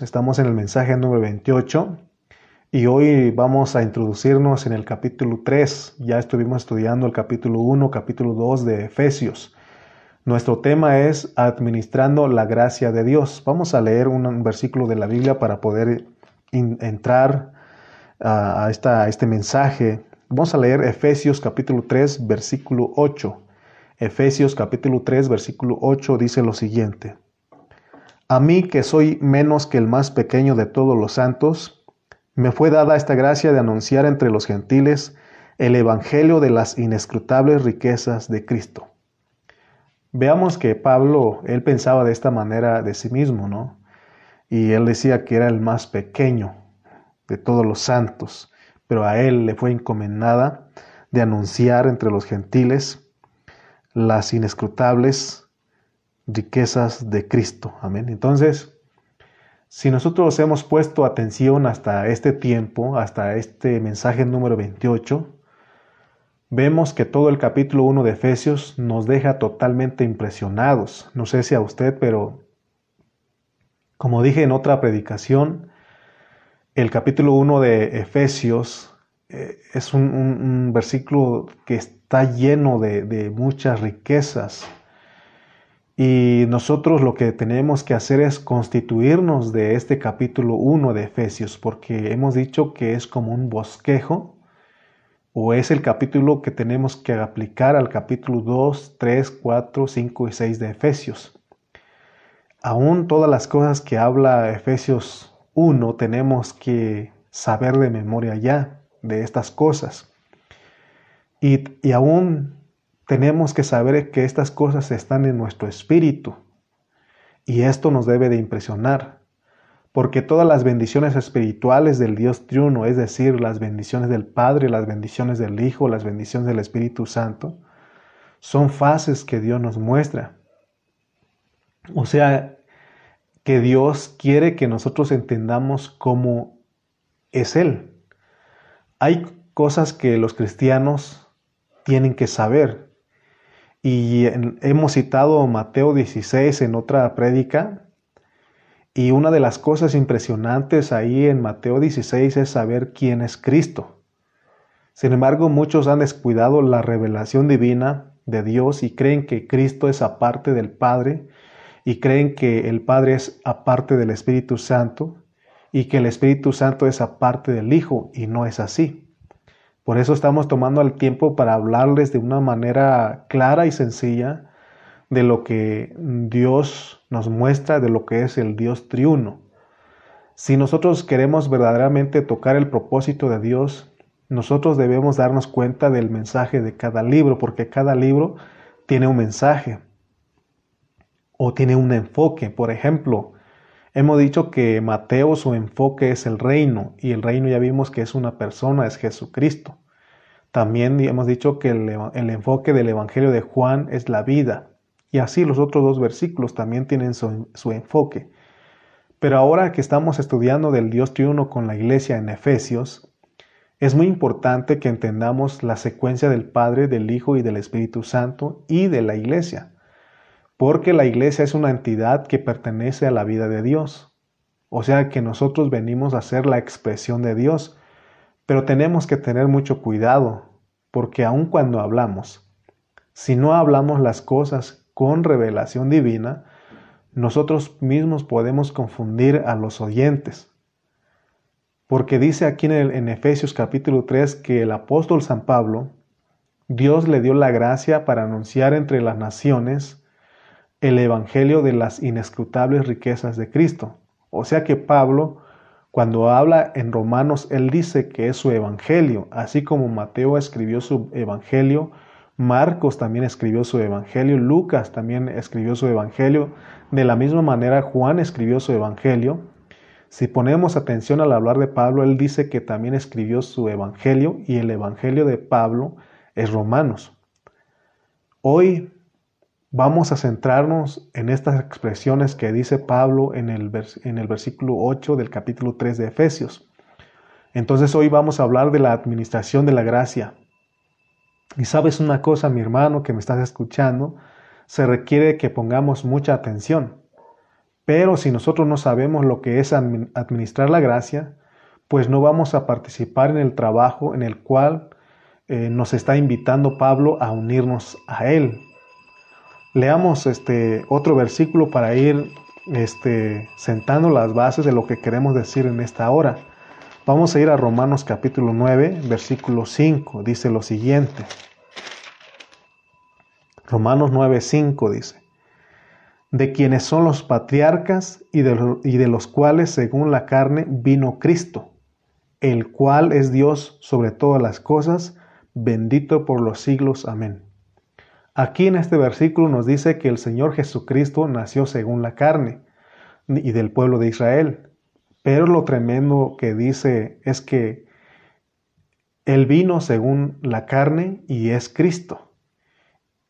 Estamos en el mensaje número 28 y hoy vamos a introducirnos en el capítulo 3. Ya estuvimos estudiando el capítulo 1, capítulo 2 de Efesios. Nuestro tema es administrando la gracia de Dios. Vamos a leer un versículo de la Biblia para poder entrar a, a este mensaje. Vamos a leer Efesios capítulo 3, versículo 8. Efesios capítulo 3, versículo 8 dice lo siguiente. A mí, que soy menos que el más pequeño de todos los santos, me fue dada esta gracia de anunciar entre los gentiles el Evangelio de las inescrutables riquezas de Cristo. Veamos que Pablo, él pensaba de esta manera de sí mismo, ¿no? Y él decía que era el más pequeño de todos los santos, pero a él le fue encomendada de anunciar entre los gentiles las inescrutables riquezas de Cristo. Amén. Entonces, si nosotros hemos puesto atención hasta este tiempo, hasta este mensaje número 28, vemos que todo el capítulo 1 de Efesios nos deja totalmente impresionados. No sé si a usted, pero como dije en otra predicación, el capítulo 1 de Efesios eh, es un, versículo que está lleno de muchas riquezas y nosotros lo que tenemos que hacer es constituirnos de este capítulo 1 de Efesios, porque hemos dicho que es como un bosquejo, o es el capítulo que tenemos que aplicar al capítulo 2, 3, 4, 5 y 6 de Efesios. Aún todas las cosas que habla Efesios 1 tenemos que saber de memoria ya de estas cosas. Y, y aún tenemos que saber que estas cosas están en nuestro espíritu. Y esto nos debe de impresionar, porque todas las bendiciones espirituales del Dios triuno, es decir, las bendiciones del Padre, las bendiciones del Hijo, las bendiciones del Espíritu Santo, son fases que Dios nos muestra. O sea, que Dios quiere que nosotros entendamos cómo es Él. Hay cosas que los cristianos tienen que saber, y hemos citado Mateo 16 en otra prédica. Y una de las cosas impresionantes ahí en Mateo 16 es saber quién es Cristo. Sin embargo, muchos han descuidado la revelación divina de Dios y creen que Cristo es aparte del Padre y creen que el Padre es aparte del Espíritu Santo y que el Espíritu Santo es aparte del Hijo y no es así. Por eso estamos tomando el tiempo para hablarles de una manera clara y sencilla de lo que Dios nos muestra, de lo que es el Dios triuno. Si nosotros queremos verdaderamente tocar el propósito de Dios, nosotros debemos darnos cuenta del mensaje de cada libro, porque cada libro tiene un mensaje o tiene un enfoque. Por ejemplo, hemos dicho que Mateo su enfoque es el reino y el reino ya vimos que es una persona, es Jesucristo. También hemos dicho que el, enfoque del Evangelio de Juan es la vida. Y así los otros dos versículos también tienen su, su enfoque. Pero ahora que estamos estudiando del Dios triuno con la iglesia en Efesios, es muy importante que entendamos la secuencia del Padre, del Hijo y del Espíritu Santo y de la iglesia. Porque la iglesia es una entidad que pertenece a la vida de Dios. O sea que nosotros venimos a ser la expresión de Dios pero tenemos que tener mucho cuidado, porque aun cuando hablamos, si no hablamos las cosas con revelación divina, nosotros mismos podemos confundir a los oyentes. Porque dice aquí en, Efesios capítulo 3 que el apóstol San Pablo, Dios le dio la gracia para anunciar entre las naciones el Evangelio de las inescrutables riquezas de Cristo. O sea que Pablo cuando habla en Romanos, él dice que es su evangelio, así como Mateo escribió su evangelio, Marcos también escribió su evangelio, Lucas también escribió su evangelio, de la misma manera Juan escribió su evangelio. Si ponemos atención al hablar de Pablo, él dice que también escribió su evangelio y el evangelio de Pablo es Romanos. Hoy Vamos a centrarnos en estas expresiones que dice Pablo en el, versículo 8 del capítulo 3 de Efesios. Entonces hoy vamos a hablar de la administración de la gracia. Y sabes una cosa, mi hermano que me estás escuchando, se requiere que pongamos mucha atención, Pero si nosotros no sabemos lo que es administrar la gracia, pues no vamos a participar en el trabajo en el cual eh, nos está invitando Pablo a unirnos a él. Leamos este otro versículo para ir este, sentando las bases de lo que queremos decir en esta hora. Vamos a ir a Romanos capítulo 9, versículo 5. Dice lo siguiente. Romanos 9, 5 dice de quienes son los patriarcas y de, y de, los cuales según la carne vino Cristo, el cual es Dios sobre todas las cosas, bendito por los siglos. Amén. Aquí en este versículo nos dice que el Señor Jesucristo nació según la carne y del pueblo de Israel. Pero lo tremendo que dice es que Él vino según la carne y es Cristo.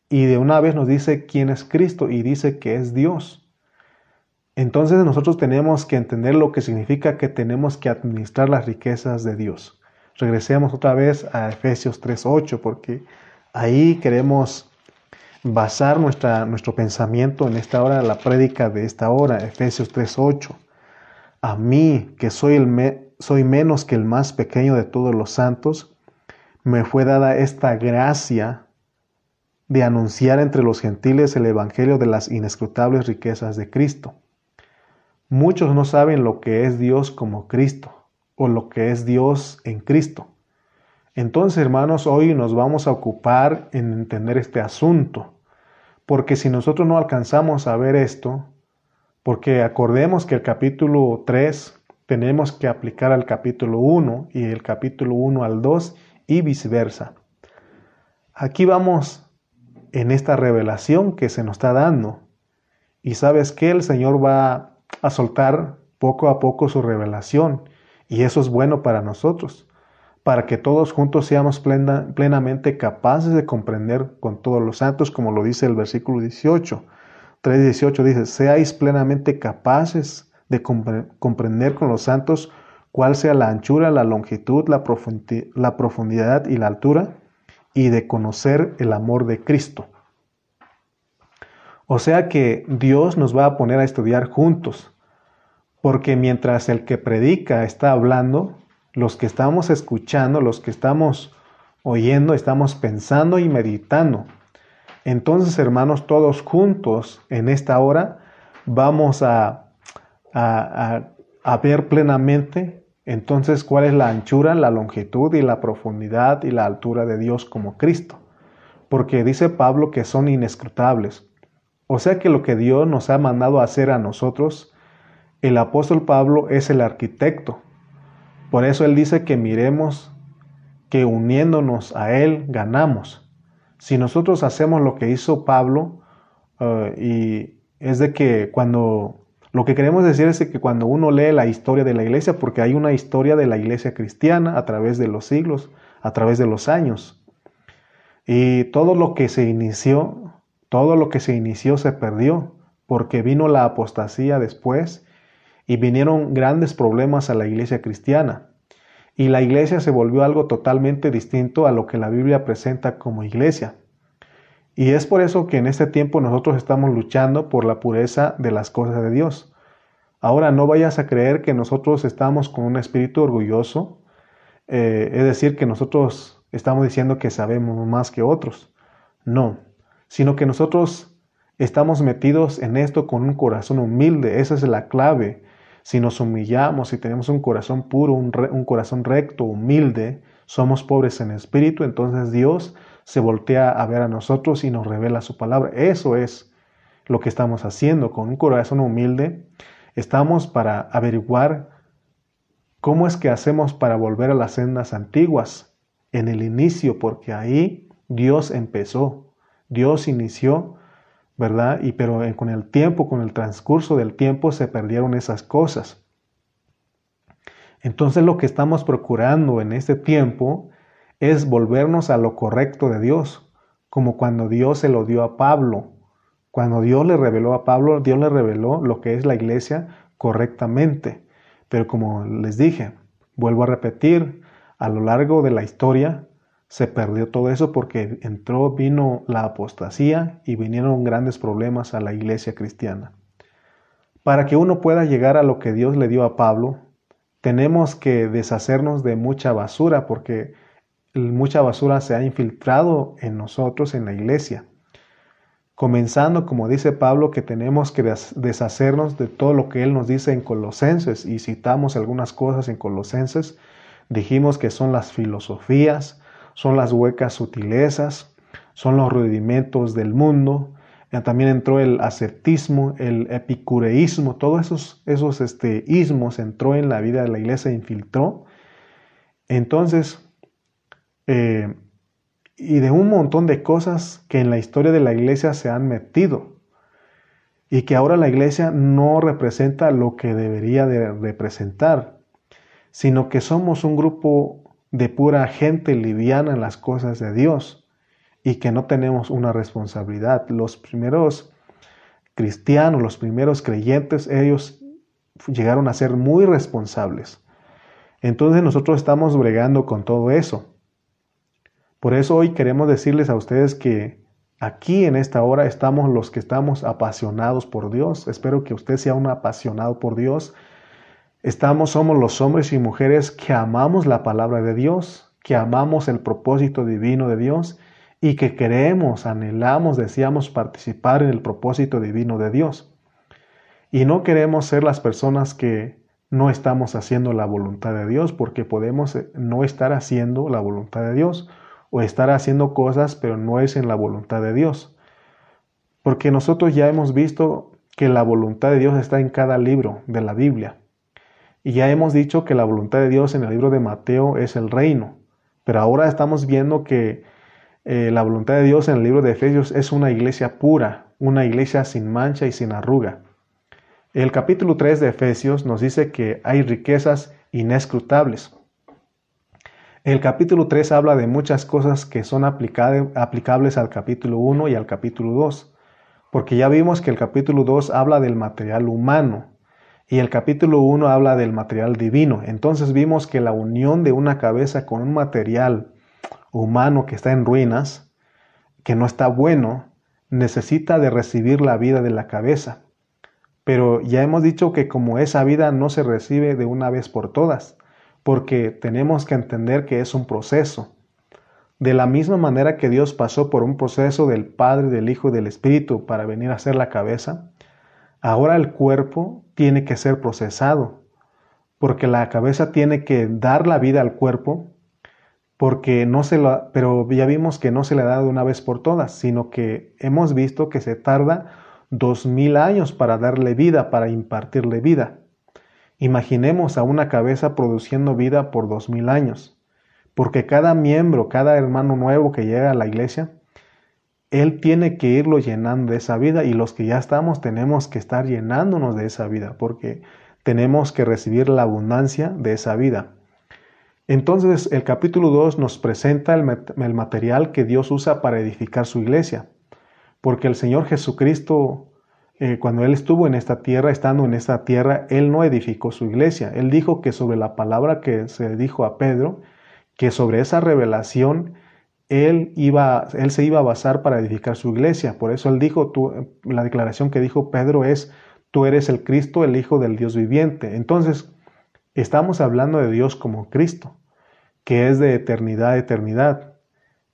Y de una vez nos dice quién es Cristo y dice que es Dios. Entonces nosotros tenemos que entender lo que significa que tenemos que administrar las riquezas de Dios. Regresemos otra vez a Efesios 3.8 porque ahí queremos basar nuestra, nuestro pensamiento en esta hora, la prédica de esta hora, Efesios 3.8. A mí, que soy, el soy menos que el más pequeño de todos los santos, me fue dada esta gracia de anunciar entre los gentiles el Evangelio de las inescrutables riquezas de Cristo. Muchos no saben lo que es Dios como Cristo o lo que es Dios en Cristo. Entonces, hermanos, hoy nos vamos a ocupar en entender este asunto, porque si nosotros no alcanzamos a ver esto, porque acordemos que el capítulo 3 tenemos que aplicar al capítulo 1 y el capítulo 1 al 2 y viceversa. Aquí vamos en esta revelación que se nos está dando. Y sabes que el Señor va a soltar poco a poco su revelación. Y eso es bueno para nosotros, para que todos juntos seamos plenamente capaces de comprender con todos los santos, como lo dice el versículo 18. 3.18 dice, seáis plenamente capaces de comprender con los santos cuál sea la anchura, la longitud, la profundidad y la altura y de conocer el amor de Cristo. O sea que Dios nos va a poner a estudiar juntos, porque mientras el que predica está hablando, los que estamos escuchando, los que estamos oyendo, estamos pensando y meditando. Entonces, hermanos, todos juntos en esta hora vamos a, a, ver plenamente entonces, ¿cuál es la anchura, la longitud y la profundidad y la altura de Dios como Cristo? Porque dice Pablo que son inescrutables. O sea que lo que Dios nos ha mandado a hacer a nosotros, el apóstol Pablo es el arquitecto. Por eso él dice que miremos que uniéndonos a Él ganamos. Si nosotros hacemos lo que hizo Pablo, eh, y es de que cuando lo que queremos decir es que cuando uno lee la historia de la iglesia, porque hay una historia de la iglesia cristiana a través de los siglos, a través de los años, y todo lo que se inició, todo lo que se inició se perdió, porque vino la apostasía después y vinieron grandes problemas a la iglesia cristiana. Y la iglesia se volvió algo totalmente distinto a lo que la Biblia presenta como iglesia. Y es por eso que en este tiempo nosotros estamos luchando por la pureza de las cosas de Dios. Ahora no vayas a creer que nosotros estamos con un espíritu orgulloso, eh, es decir, que nosotros estamos diciendo que sabemos más que otros. No, sino que nosotros estamos metidos en esto con un corazón humilde. Esa es la clave. Si nos humillamos, si tenemos un corazón puro, un, un corazón recto, humilde, somos pobres en espíritu, entonces Dios se voltea a ver a nosotros y nos revela su palabra. Eso es lo que estamos haciendo con un corazón humilde. Estamos para averiguar cómo es que hacemos para volver a las sendas antiguas en el inicio, porque ahí Dios empezó, Dios inició, ¿verdad? Y pero con el tiempo, con el transcurso del tiempo se perdieron esas cosas. Entonces lo que estamos procurando en este tiempo es volvernos a lo correcto de Dios, como cuando Dios se lo dio a Pablo. Cuando Dios le reveló a Pablo, Dios le reveló lo que es la iglesia correctamente. Pero como les dije, vuelvo a repetir, a lo largo de la historia se perdió todo eso porque entró, vino la apostasía y vinieron grandes problemas a la iglesia cristiana. Para que uno pueda llegar a lo que Dios le dio a Pablo, tenemos que deshacernos de mucha basura porque mucha basura se ha infiltrado en nosotros, en la iglesia. Comenzando, como dice Pablo, que tenemos que deshacernos de todo lo que él nos dice en Colosenses, y citamos algunas cosas en Colosenses, dijimos que son las filosofías, son las huecas sutilezas, son los rudimentos del mundo, también entró el ascetismo, el epicureísmo, todos esos, esos este, ismos entró en la vida de la iglesia, infiltró. Entonces, eh, y de un montón de cosas que en la historia de la iglesia se han metido y que ahora la iglesia no representa lo que debería de representar, sino que somos un grupo de pura gente liviana en las cosas de Dios y que no tenemos una responsabilidad. Los primeros cristianos, los primeros creyentes, ellos llegaron a ser muy responsables. Entonces nosotros estamos bregando con todo eso. Por eso hoy queremos decirles a ustedes que aquí en esta hora estamos los que estamos apasionados por Dios. Espero que usted sea un apasionado por Dios. Estamos, somos los hombres y mujeres que amamos la palabra de Dios, que amamos el propósito divino de Dios y que queremos, anhelamos, deseamos participar en el propósito divino de Dios. Y no queremos ser las personas que no estamos haciendo la voluntad de Dios, porque podemos no estar haciendo la voluntad de Dios o estar haciendo cosas, pero no es en la voluntad de Dios. Porque nosotros ya hemos visto que la voluntad de Dios está en cada libro de la Biblia. Y ya hemos dicho que la voluntad de Dios en el libro de Mateo es el reino. Pero ahora estamos viendo que eh, la voluntad de Dios en el libro de Efesios es una iglesia pura, una iglesia sin mancha y sin arruga. El capítulo 3 de Efesios nos dice que hay riquezas inescrutables. El capítulo 3 habla de muchas cosas que son aplicables al capítulo 1 y al capítulo 2, porque ya vimos que el capítulo 2 habla del material humano y el capítulo 1 habla del material divino. Entonces vimos que la unión de una cabeza con un material humano que está en ruinas, que no está bueno, necesita de recibir la vida de la cabeza. Pero ya hemos dicho que como esa vida no se recibe de una vez por todas, porque tenemos que entender que es un proceso. De la misma manera que Dios pasó por un proceso del Padre, del Hijo y del Espíritu para venir a ser la cabeza, ahora el cuerpo tiene que ser procesado, porque la cabeza tiene que dar la vida al cuerpo, porque no se lo, pero ya vimos que no se le da de una vez por todas, sino que hemos visto que se tarda dos mil años para darle vida, para impartirle vida. Imaginemos a una cabeza produciendo vida por dos mil años, porque cada miembro, cada hermano nuevo que llega a la iglesia, él tiene que irlo llenando de esa vida y los que ya estamos tenemos que estar llenándonos de esa vida, porque tenemos que recibir la abundancia de esa vida. Entonces el capítulo 2 nos presenta el, material que Dios usa para edificar su iglesia, porque el Señor Jesucristo eh, cuando Él estuvo en esta tierra, estando en esta tierra, Él no edificó su iglesia. Él dijo que sobre la palabra que se dijo a Pedro, que sobre esa revelación, Él, iba, él se iba a basar para edificar su iglesia. Por eso Él dijo, tú, la declaración que dijo Pedro es, tú eres el Cristo, el Hijo del Dios viviente. Entonces, estamos hablando de Dios como Cristo, que es de eternidad a eternidad.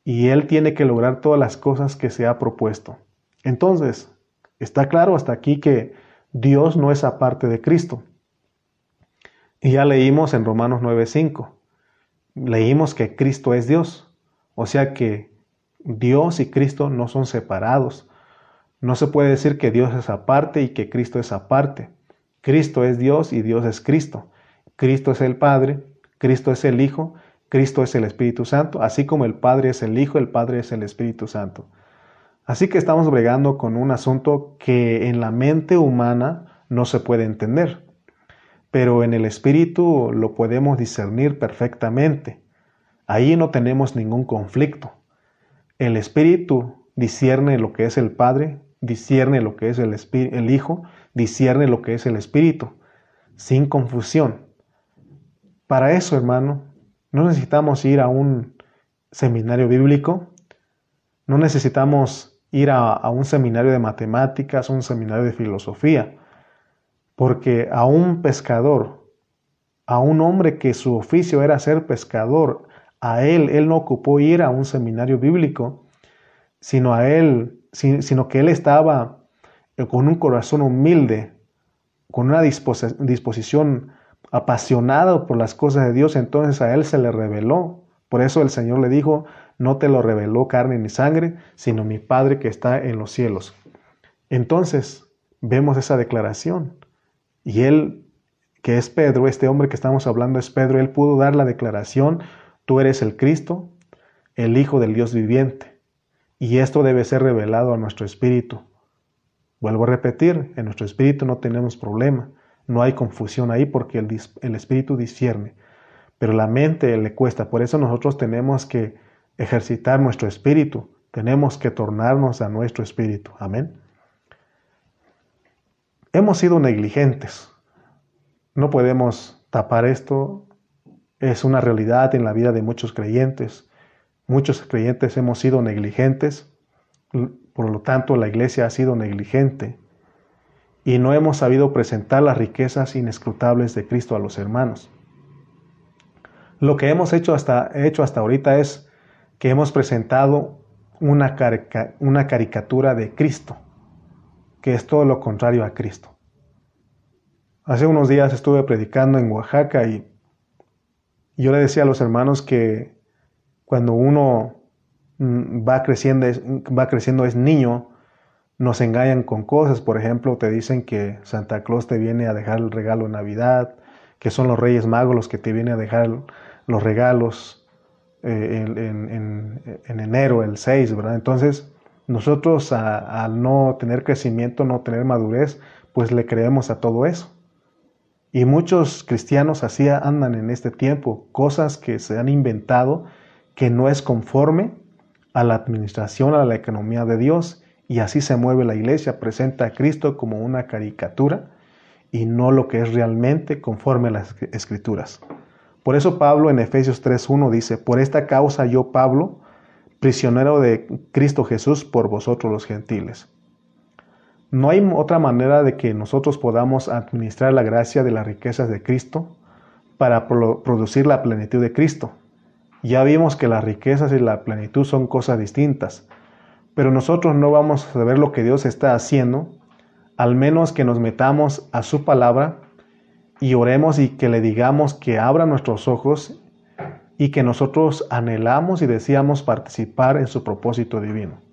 Y Él tiene que lograr todas las cosas que se ha propuesto. Entonces, Está claro hasta aquí que Dios no es aparte de Cristo. Y ya leímos en Romanos 9:5, leímos que Cristo es Dios. O sea que Dios y Cristo no son separados. No se puede decir que Dios es aparte y que Cristo es aparte. Cristo es Dios y Dios es Cristo. Cristo es el Padre, Cristo es el Hijo, Cristo es el Espíritu Santo, así como el Padre es el Hijo, el Padre es el Espíritu Santo. Así que estamos bregando con un asunto que en la mente humana no se puede entender, pero en el espíritu lo podemos discernir perfectamente. Ahí no tenemos ningún conflicto. El espíritu discierne lo que es el Padre, discierne lo que es el, el Hijo, discierne lo que es el Espíritu, sin confusión. Para eso, hermano, no necesitamos ir a un seminario bíblico, no necesitamos ir a, un seminario de matemáticas, un seminario de filosofía. porque a un pescador, a un hombre que su oficio era ser pescador, a él, él no ocupó ir a un seminario bíblico, sino a él, sino que él estaba con un corazón humilde, con una disposición apasionada por las cosas de Dios, entonces a él se le reveló. Por eso el Señor le dijo, no te lo reveló carne ni sangre, sino mi Padre que está en los cielos. Entonces vemos esa declaración. Y él, que es Pedro, este hombre que estamos hablando es Pedro, él pudo dar la declaración, tú eres el Cristo, el Hijo del Dios viviente. Y esto debe ser revelado a nuestro espíritu. Vuelvo a repetir, en nuestro espíritu no tenemos problema, no hay confusión ahí porque el, espíritu discierne, pero la mente le cuesta, por eso nosotros tenemos que ejercitar nuestro espíritu, tenemos que tornarnos a nuestro espíritu. Amén. Hemos sido negligentes, no podemos tapar esto, es una realidad en la vida de muchos creyentes. Muchos creyentes hemos sido negligentes por lo tanto, la iglesia ha sido negligente y no hemos sabido presentar las riquezas inescrutables de Cristo a los hermanos. Lo que hemos hecho hasta, hecho hasta ahorita es que hemos presentado una, una caricatura de Cristo, que es todo lo contrario a Cristo. Hace unos días estuve predicando en Oaxaca y yo le decía a los hermanos que cuando uno Mm, va creciendo, es niño, nos engañan con cosas. Por ejemplo, te dicen que Santa Claus te viene a dejar el regalo en Navidad, que son los Reyes Magos los que te vienen a dejar los regalos eh, en, enero, el 6, ¿verdad? Entonces, nosotros al no tener crecimiento, no tener madurez, pues le creemos a todo eso. Y muchos cristianos así andan en este tiempo, cosas que se han inventado que no es conforme a la administración, a la economía de Dios, y así se mueve la iglesia, presenta a Cristo como una caricatura y no lo que es realmente conforme a las escrituras. Por eso Pablo en Efesios 3.1 dice, por esta causa yo, Pablo, prisionero de Cristo Jesús por vosotros los gentiles. No hay otra manera de que nosotros podamos administrar la gracia de las riquezas de Cristo para producir la plenitud de Cristo. Ya vimos que las riquezas y la plenitud son cosas distintas, pero nosotros no vamos a saber lo que Dios está haciendo, al menos que nos metamos a su palabra y oremos y que le digamos que abra nuestros ojos y que nosotros anhelamos y deseamos participar en su propósito divino.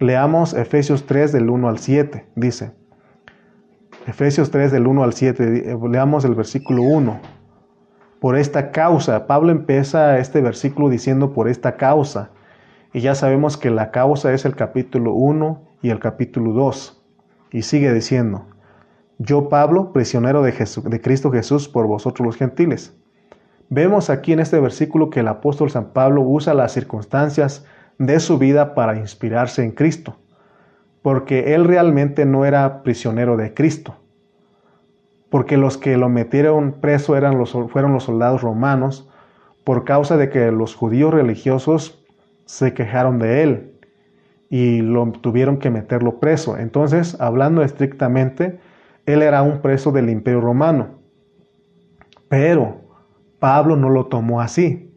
Leamos Efesios 3 del 1 al 7, dice. Efesios 3 del 1 al 7, leamos el versículo 1 por esta causa. Pablo empieza este versículo diciendo por esta causa. Y ya sabemos que la causa es el capítulo 1 y el capítulo 2. Y sigue diciendo, yo Pablo, prisionero de, de Cristo Jesús por vosotros los gentiles. Vemos aquí en este versículo que el apóstol San Pablo usa las circunstancias de su vida para inspirarse en Cristo, porque él realmente no era prisionero de Cristo, porque los que lo metieron preso eran los, fueron los soldados romanos, por causa de que los judíos religiosos se quejaron de él y lo tuvieron que meterlo preso. Entonces, hablando estrictamente, él era un preso del imperio romano. Pero Pablo no lo tomó así.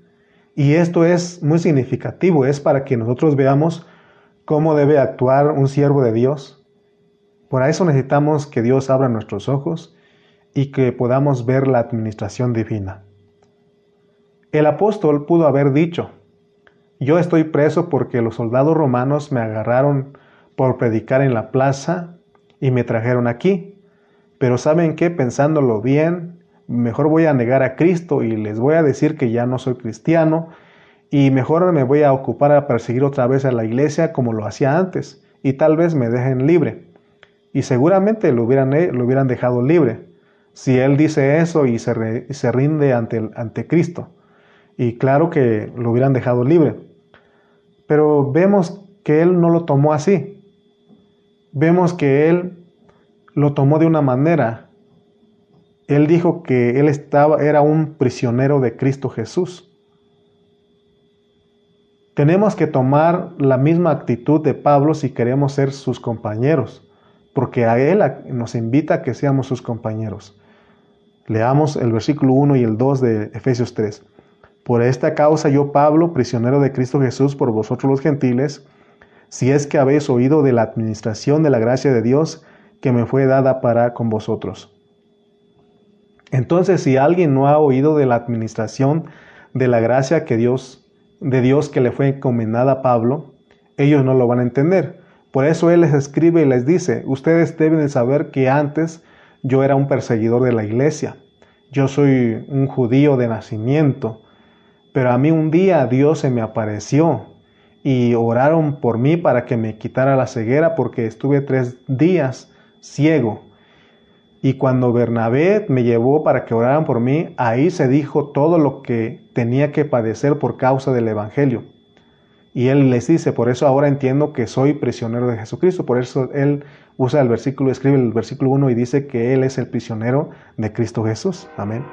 Y esto es muy significativo, es para que nosotros veamos cómo debe actuar un siervo de Dios. Por eso necesitamos que Dios abra nuestros ojos y que podamos ver la administración divina. El apóstol pudo haber dicho, yo estoy preso porque los soldados romanos me agarraron por predicar en la plaza y me trajeron aquí. Pero saben qué, pensándolo bien, mejor voy a negar a Cristo y les voy a decir que ya no soy cristiano y mejor me voy a ocupar a perseguir otra vez a la iglesia como lo hacía antes y tal vez me dejen libre. Y seguramente lo hubieran, lo hubieran dejado libre si él dice eso y se, se rinde ante, ante Cristo. Y claro que lo hubieran dejado libre. Pero vemos que él no lo tomó así. Vemos que él lo tomó de una manera. Él dijo que él estaba, era un prisionero de Cristo Jesús. Tenemos que tomar la misma actitud de Pablo si queremos ser sus compañeros porque a Él nos invita a que seamos sus compañeros. Leamos el versículo 1 y el 2 de Efesios 3. Por esta causa yo, Pablo, prisionero de Cristo Jesús por vosotros los gentiles, si es que habéis oído de la administración de la gracia de Dios que me fue dada para con vosotros. Entonces, si alguien no ha oído de la administración de la gracia que Dios, de Dios que le fue encomendada a Pablo, ellos no lo van a entender. Por eso Él les escribe y les dice, ustedes deben de saber que antes yo era un perseguidor de la iglesia. Yo soy un judío de nacimiento. Pero a mí un día Dios se me apareció y oraron por mí para que me quitara la ceguera porque estuve tres días ciego. Y cuando Bernabé me llevó para que oraran por mí, ahí se dijo todo lo que tenía que padecer por causa del Evangelio. Y él les dice, por eso ahora entiendo que soy prisionero de Jesucristo. Por eso él usa el versículo, escribe el versículo 1 y dice que él es el prisionero de Cristo Jesús. Amén.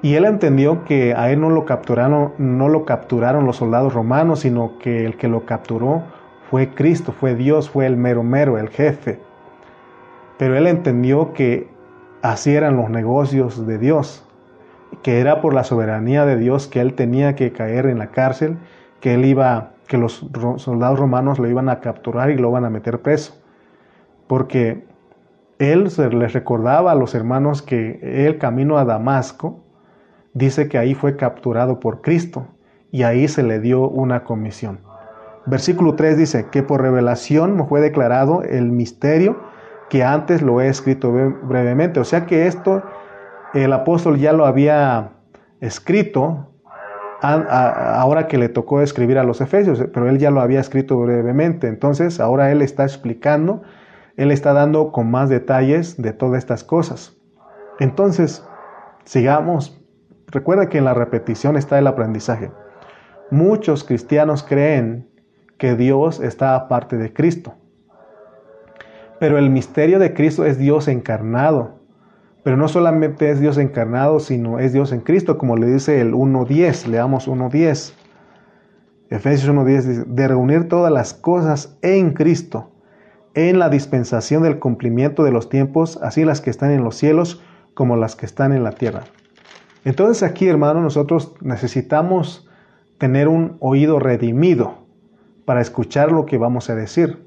Y él entendió que a él no lo capturaron, no lo capturaron los soldados romanos, sino que el que lo capturó fue Cristo, fue Dios, fue el mero mero, el jefe. Pero él entendió que así eran los negocios de Dios, que era por la soberanía de Dios que él tenía que caer en la cárcel, que él iba, que los soldados romanos lo iban a capturar y lo iban a meter preso. Porque él se les recordaba a los hermanos que el camino a Damasco dice que ahí fue capturado por Cristo y ahí se le dio una comisión. Versículo 3 dice que por revelación fue declarado el misterio que antes lo he escrito brevemente. O sea que esto el apóstol ya lo había escrito ahora que le tocó escribir a los efesios, pero él ya lo había escrito brevemente. Entonces ahora él está explicando, él está dando con más detalles de todas estas cosas. Entonces, sigamos Recuerda que en la repetición está el aprendizaje. Muchos cristianos creen que Dios está aparte de Cristo. Pero el misterio de Cristo es Dios encarnado. Pero no solamente es Dios encarnado, sino es Dios en Cristo, como le dice el 1.10. Leamos 1.10. Efesios 1.10 dice, de reunir todas las cosas en Cristo, en la dispensación del cumplimiento de los tiempos, así las que están en los cielos como las que están en la tierra. Entonces aquí, hermano, nosotros necesitamos tener un oído redimido para escuchar lo que vamos a decir.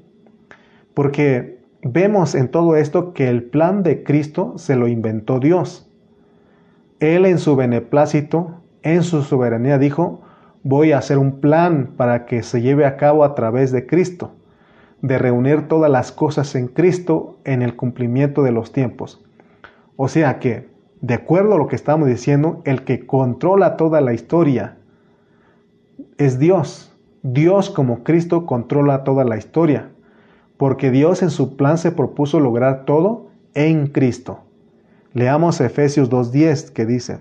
Porque vemos en todo esto que el plan de Cristo se lo inventó Dios. Él en su beneplácito, en su soberanía, dijo, voy a hacer un plan para que se lleve a cabo a través de Cristo, de reunir todas las cosas en Cristo en el cumplimiento de los tiempos. O sea que de acuerdo a lo que estamos diciendo, el que controla toda la historia es Dios. Dios como Cristo controla toda la historia, porque Dios en su plan se propuso lograr todo en Cristo. Leamos Efesios 2.10 que dice,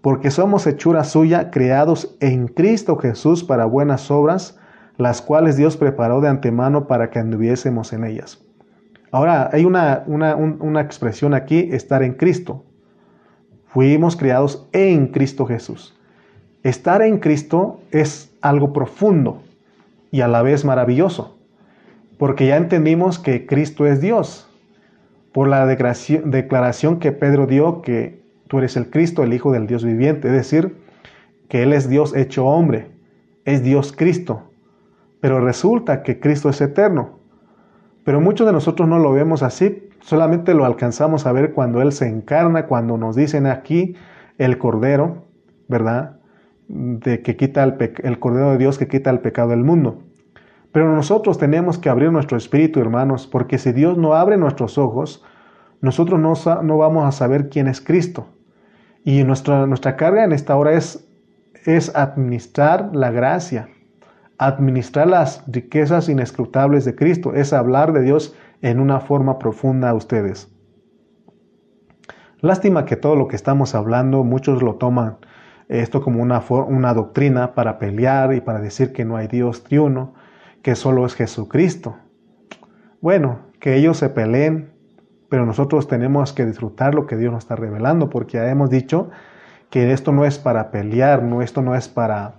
porque somos hechura suya, creados en Cristo Jesús para buenas obras, las cuales Dios preparó de antemano para que anduviésemos en ellas. Ahora, hay una, una, una expresión aquí, estar en Cristo. Fuimos criados en Cristo Jesús. Estar en Cristo es algo profundo y a la vez maravilloso, porque ya entendimos que Cristo es Dios. Por la declaración que Pedro dio que tú eres el Cristo, el Hijo del Dios viviente, es decir, que Él es Dios hecho hombre, es Dios Cristo. Pero resulta que Cristo es eterno. Pero muchos de nosotros no lo vemos así Solamente lo alcanzamos a ver cuando Él se encarna, cuando nos dicen aquí el Cordero, ¿verdad? De que quita el, el Cordero de Dios que quita el pecado del mundo. Pero nosotros tenemos que abrir nuestro espíritu, hermanos, porque si Dios no abre nuestros ojos, nosotros no, no vamos a saber quién es Cristo. Y nuestra, nuestra carga en esta hora es, es administrar la gracia, administrar las riquezas inescrutables de Cristo, es hablar de Dios en una forma profunda a ustedes. Lástima que todo lo que estamos hablando, muchos lo toman esto como una, una doctrina para pelear y para decir que no hay Dios triuno, que solo es Jesucristo. Bueno, que ellos se peleen, pero nosotros tenemos que disfrutar lo que Dios nos está revelando, porque ya hemos dicho que esto no es para pelear, no, esto no es para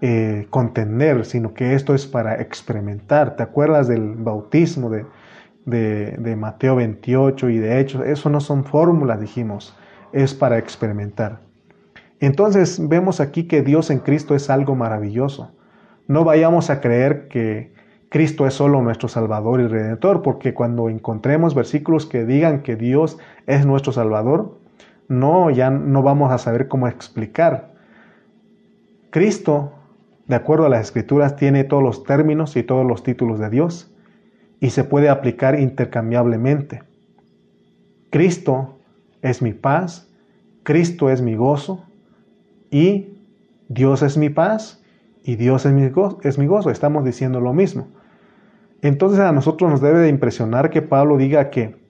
eh, contender, sino que esto es para experimentar. ¿Te acuerdas del bautismo de, de, de Mateo 28 y de Hechos, eso no son fórmulas, dijimos, es para experimentar. Entonces vemos aquí que Dios en Cristo es algo maravilloso. No vayamos a creer que Cristo es solo nuestro Salvador y Redentor, porque cuando encontremos versículos que digan que Dios es nuestro Salvador, no, ya no vamos a saber cómo explicar. Cristo, de acuerdo a las Escrituras, tiene todos los términos y todos los títulos de Dios y se puede aplicar intercambiablemente. Cristo es mi paz, Cristo es mi gozo y Dios es mi paz y Dios es mi, gozo, es. Estamos diciendo lo mismo. Entonces a nosotros nos debe de impresionar que Pablo diga que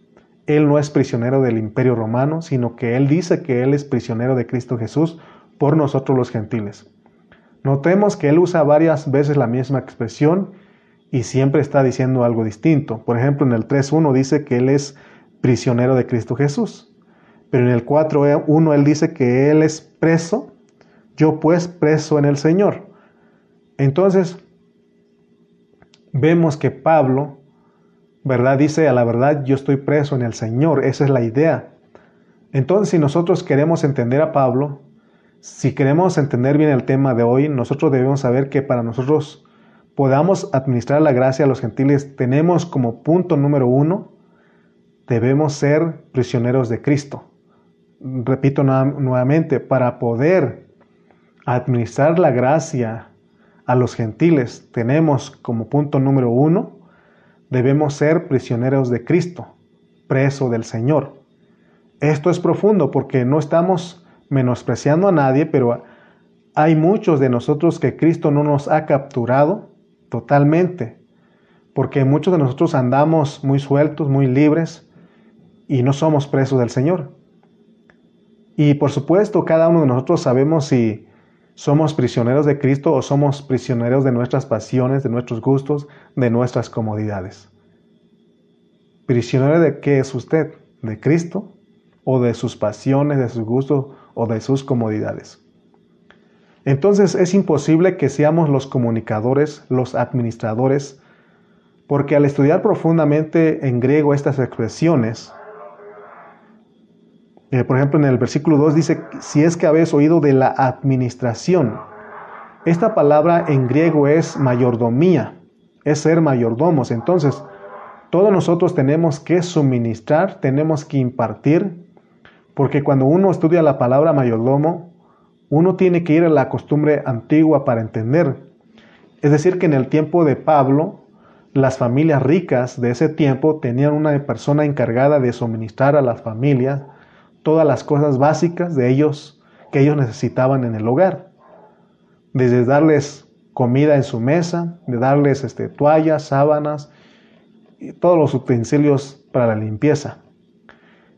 él no es prisionero del imperio romano, sino que él dice que él es prisionero de Cristo Jesús por nosotros los gentiles. Notemos que él usa varias veces la misma expresión y siempre está diciendo algo distinto. Por ejemplo, en el 3.1 dice que él es prisionero de Cristo Jesús, pero en el 4.1 él dice que él es preso, yo pues preso en el Señor. Entonces, vemos que Pablo ¿verdad? Dice, a la verdad, yo estoy preso en el Señor. Esa es la idea. Entonces, si nosotros queremos entender a Pablo, si queremos entender bien el tema de hoy, nosotros debemos saber que para nosotros podamos administrar la gracia a los gentiles, tenemos como punto número uno, debemos ser prisioneros de Cristo. Repito nuevamente, para poder administrar la gracia a los gentiles, tenemos como punto número uno, debemos ser prisioneros de Cristo, preso del Señor. Esto es profundo porque no estamos menospreciando a nadie, pero hay muchos de nosotros que Cristo no nos ha capturado totalmente, porque muchos de nosotros andamos muy sueltos, muy libres, y no somos presos del Señor. Y por supuesto, cada uno de nosotros sabemos si somos prisioneros de Cristo o somos prisioneros de nuestras pasiones, de nuestros gustos, de nuestras comodidades. ¿Prisionero de qué es usted? ¿De Cristo? ¿O de sus pasiones, de sus gustos o de sus comodidades? Entonces es imposible que seamos los comunicadores, los administradores, porque al estudiar profundamente en griego estas expresiones, eh, por ejemplo, en el versículo 2 dice, si es que habéis oído de la administración. Esta palabra en griego es mayordomía, es ser mayordomos. Entonces, todos nosotros tenemos que suministrar, tenemos que impartir, porque cuando uno estudia la palabra mayordomo, uno tiene que ir a la costumbre antigua para entender. Es decir, que en el tiempo de Pablo, las familias ricas de ese tiempo tenían una persona encargada de suministrar a las familias todas las cosas básicas de ellos que ellos necesitaban en el hogar. Desde darles comida en su mesa, de darles este, toallas, sábanas y todos los utensilios para la limpieza.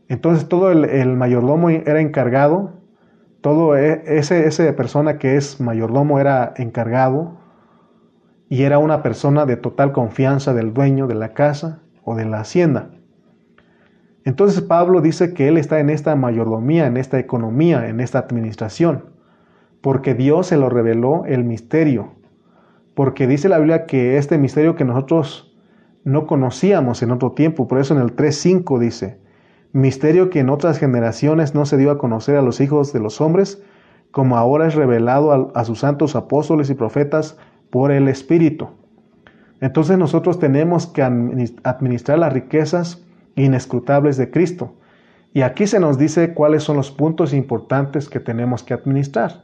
Entonces todo el, mayordomo era encargado, todo e, ese, esa persona que es mayordomo era encargado y era una persona de total confianza del dueño de la casa o de la hacienda. Entonces Pablo dice que él está en esta mayordomía, en esta economía, en esta administración, porque Dios se lo reveló el misterio, porque dice la Biblia que este misterio que nosotros no conocíamos en otro tiempo, por eso en el 3.5 dice, misterio que en otras generaciones no se dio a conocer a los hijos de los hombres, como ahora es revelado a, a sus santos apóstoles y profetas por el Espíritu. Entonces nosotros tenemos que administrar las riquezas inescrutables de Cristo. Y aquí se nos dice cuáles son los puntos importantes que tenemos que administrar.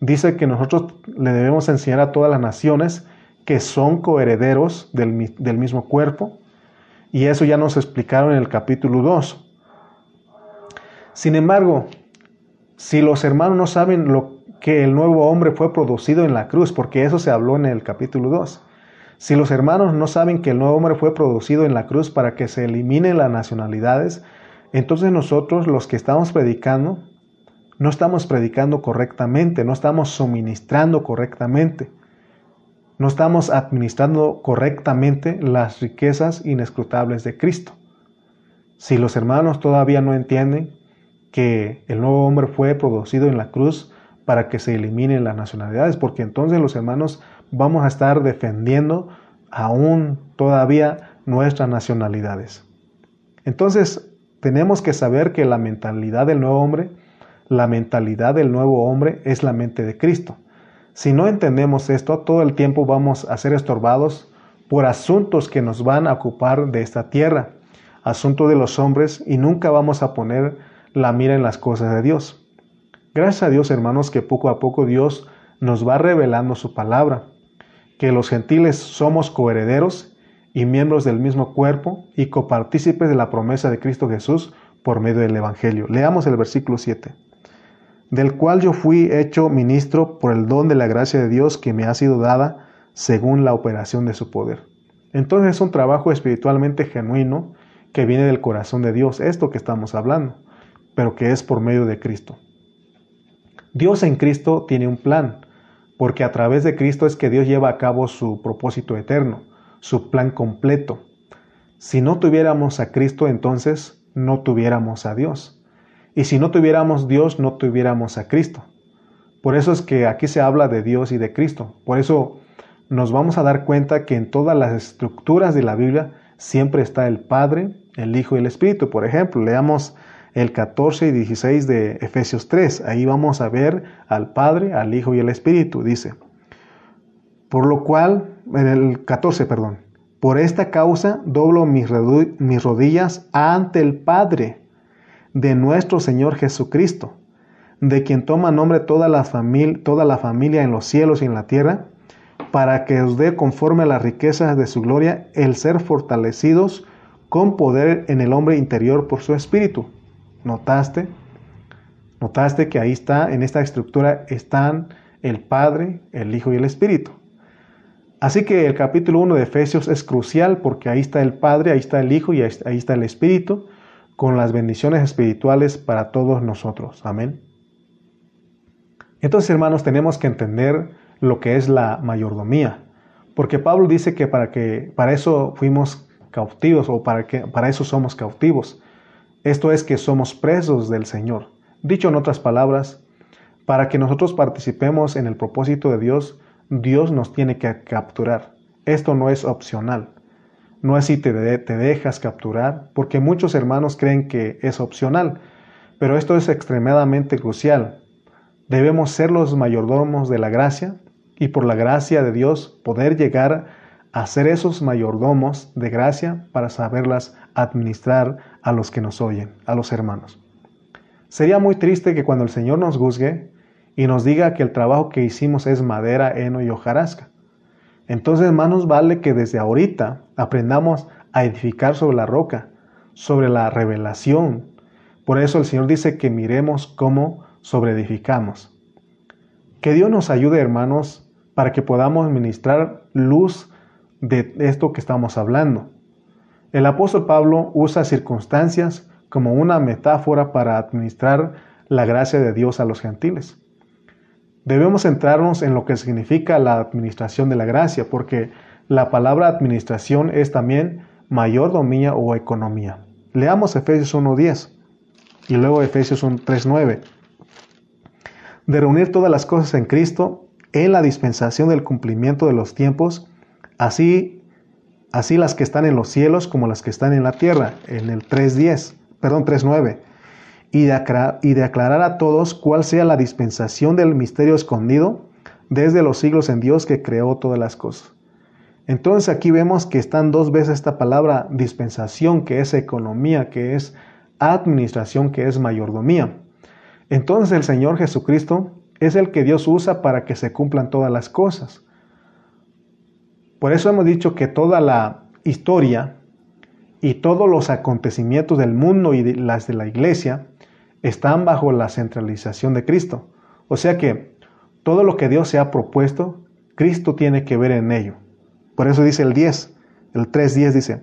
Dice que nosotros le debemos enseñar a todas las naciones que son coherederos del, del mismo cuerpo. Y eso ya nos explicaron en el capítulo 2. Sin embargo, si los hermanos no saben lo que el nuevo hombre fue producido en la cruz, porque eso se habló en el capítulo 2, si los hermanos no saben que el nuevo hombre fue producido en la cruz para que se eliminen las nacionalidades, entonces nosotros los que estamos predicando, no estamos predicando correctamente, no estamos suministrando correctamente, no estamos administrando correctamente las riquezas inescrutables de Cristo. Si los hermanos todavía no entienden que el nuevo hombre fue producido en la cruz para que se eliminen las nacionalidades, porque entonces los hermanos vamos a estar defendiendo aún todavía nuestras nacionalidades. Entonces, tenemos que saber que la mentalidad del nuevo hombre, la mentalidad del nuevo hombre es la mente de Cristo. Si no entendemos esto, todo el tiempo vamos a ser estorbados por asuntos que nos van a ocupar de esta tierra, asuntos de los hombres, y nunca vamos a poner la mira en las cosas de Dios. Gracias a Dios, hermanos, que poco a poco Dios nos va revelando su palabra, que los gentiles somos coherederos y miembros del mismo cuerpo y copartícipes de la promesa de Cristo Jesús por medio del Evangelio. Leamos el versículo 7. Del cual yo fui hecho ministro por el don de la gracia de Dios que me ha sido dada según la operación de su poder. Entonces es un trabajo espiritualmente genuino que viene del corazón de Dios, esto que estamos hablando, pero que es por medio de Cristo. Dios en Cristo tiene un plan, porque a través de Cristo es que Dios lleva a cabo su propósito eterno su plan completo. Si no tuviéramos a Cristo, entonces no tuviéramos a Dios. Y si no tuviéramos Dios, no tuviéramos a Cristo. Por eso es que aquí se habla de Dios y de Cristo. Por eso nos vamos a dar cuenta que en todas las estructuras de la Biblia siempre está el Padre, el Hijo y el Espíritu. Por ejemplo, leamos el 14 y 16 de Efesios 3. Ahí vamos a ver al Padre, al Hijo y al Espíritu. Dice, por lo cual, en el 14, perdón, por esta causa doblo mis, rodillas ante el Padre de nuestro Señor Jesucristo, de quien toma nombre toda la, toda la familia en los cielos y en la tierra, para que os dé conforme a las riquezas de su gloria el ser fortalecidos con poder en el hombre interior por su espíritu. ¿Notaste? ¿Notaste que ahí está, en esta estructura están el Padre, el Hijo y el Espíritu? Así que el capítulo 1 de Efesios es crucial porque ahí está el Padre, ahí está el Hijo y ahí está el Espíritu con las bendiciones espirituales para todos nosotros. Amén. Entonces, hermanos, tenemos que entender lo que es la mayordomía, porque Pablo dice que para que para eso fuimos cautivos o para que para eso somos cautivos. Esto es que somos presos del Señor. Dicho en otras palabras, para que nosotros participemos en el propósito de Dios, Dios nos tiene que capturar. Esto no es opcional. No es si te, te, dejas capturar, porque muchos hermanos creen que es opcional, pero esto es extremadamente crucial. Debemos ser los mayordomos de la gracia y por la gracia de Dios poder llegar a ser esos mayordomos de gracia para saberlas administrar a los que nos oyen, a los hermanos. Sería muy triste que cuando el Señor nos juzgue, y nos diga que el trabajo que hicimos es madera, heno y hojarasca. Entonces más nos vale que desde ahorita aprendamos a edificar sobre la roca, sobre la revelación. Por eso el Señor dice que miremos cómo sobreedificamos. Que Dios nos ayude, hermanos, para que podamos ministrar luz de esto que estamos hablando. El apóstol Pablo usa circunstancias como una metáfora para administrar la gracia de Dios a los gentiles debemos centrarnos en lo que significa la administración de la gracia, porque la palabra administración es también mayordomía o economía. Leamos Efesios 1.10 y luego Efesios 3.9. De reunir todas las cosas en Cristo en la dispensación del cumplimiento de los tiempos, así, así las que están en los cielos como las que están en la tierra, en el 3.10, perdón, 3.9 y de, aclarar, a todos cuál sea la dispensación del misterio escondido desde los siglos en Dios que creó todas las cosas. Entonces aquí vemos que están dos veces esta palabra dispensación, que es economía, que es administración, que es mayordomía. Entonces el Señor Jesucristo es el que Dios usa para que se cumplan todas las cosas. Por eso hemos dicho que toda la historia y todos los acontecimientos del mundo y las de la iglesia están bajo la centralización de Cristo. O sea que todo lo que Dios se ha propuesto, Cristo tiene que ver en ello. Por eso dice el 10, el 3.10 dice,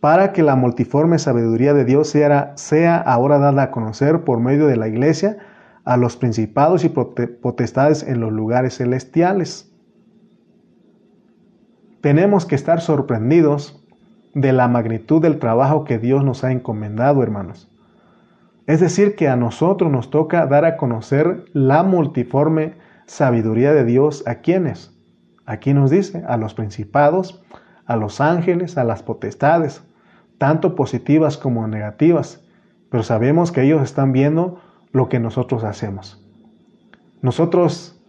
para que la multiforme sabiduría de Dios sea, sea ahora dada a conocer por medio de la iglesia a los principados y potestades en los lugares celestiales. Tenemos que estar sorprendidos de la magnitud del trabajo que Dios nos ha encomendado, hermanos. Es decir, que a nosotros nos toca dar a conocer la multiforme sabiduría de Dios a quienes. Aquí nos dice, a los principados, a los ángeles, a las potestades, tanto positivas como negativas, pero sabemos que ellos están viendo lo que nosotros hacemos. Nosotros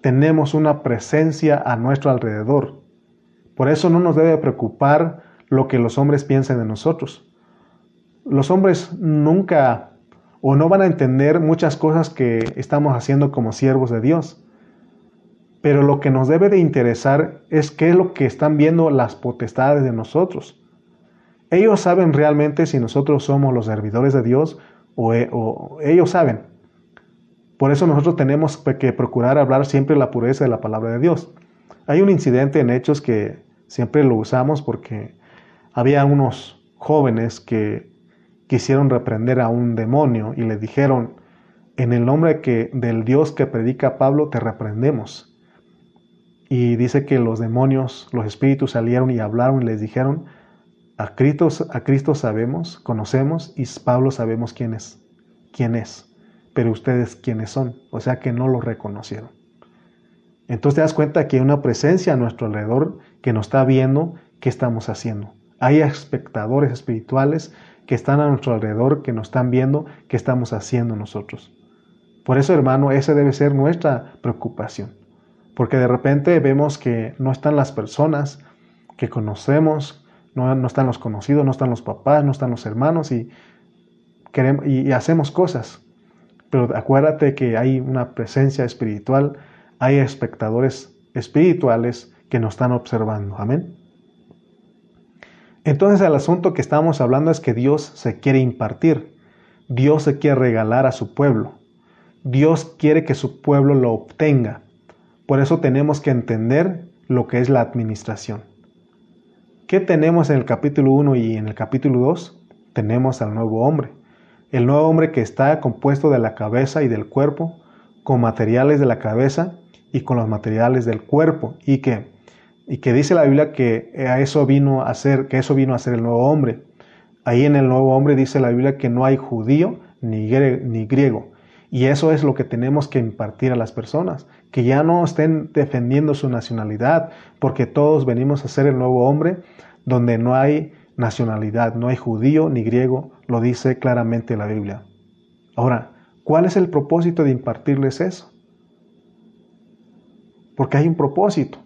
tenemos una presencia a nuestro alrededor. Por eso no nos debe preocupar lo que los hombres piensen de nosotros. Los hombres nunca o no van a entender muchas cosas que estamos haciendo como siervos de Dios. Pero lo que nos debe de interesar es qué es lo que están viendo las potestades de nosotros. Ellos saben realmente si nosotros somos los servidores de Dios o, e, o ellos saben. Por eso nosotros tenemos que procurar hablar siempre la pureza de la palabra de Dios. Hay un incidente en Hechos que siempre lo usamos porque había unos jóvenes que quisieron reprender a un demonio y le dijeron, en el nombre que, del Dios que predica Pablo, te reprendemos. Y dice que los demonios, los espíritus salieron y hablaron y les dijeron, a Cristo, a Cristo sabemos, conocemos y Pablo sabemos quién es, quién es, pero ustedes quiénes son, o sea que no lo reconocieron. Entonces te das cuenta que hay una presencia a nuestro alrededor que nos está viendo qué estamos haciendo. Hay espectadores espirituales que están a nuestro alrededor, que nos están viendo qué estamos haciendo nosotros. Por eso, hermano, esa debe ser nuestra preocupación. Porque de repente vemos que no están las personas que conocemos, no, no están los conocidos, no están los papás, no están los hermanos y, queremos, y hacemos cosas. Pero acuérdate que hay una presencia espiritual, hay espectadores espirituales que nos están observando. Amén. Entonces el asunto que estamos hablando es que Dios se quiere impartir, Dios se quiere regalar a su pueblo, Dios quiere que su pueblo lo obtenga. Por eso tenemos que entender lo que es la administración. ¿Qué tenemos en el capítulo 1 y en el capítulo 2? Tenemos al nuevo hombre. El nuevo hombre que está compuesto de la cabeza y del cuerpo, con materiales de la cabeza y con los materiales del cuerpo, y que y que dice la Biblia que a eso vino a ser, que eso vino a ser el nuevo hombre. Ahí en el nuevo hombre dice la Biblia que no hay judío ni, ni griego. Y eso es lo que tenemos que impartir a las personas, que ya no estén defendiendo su nacionalidad, porque todos venimos a ser el nuevo hombre donde no hay nacionalidad, no hay judío ni griego, lo dice claramente la Biblia. Ahora, ¿cuál es el propósito de impartirles eso? Porque hay un propósito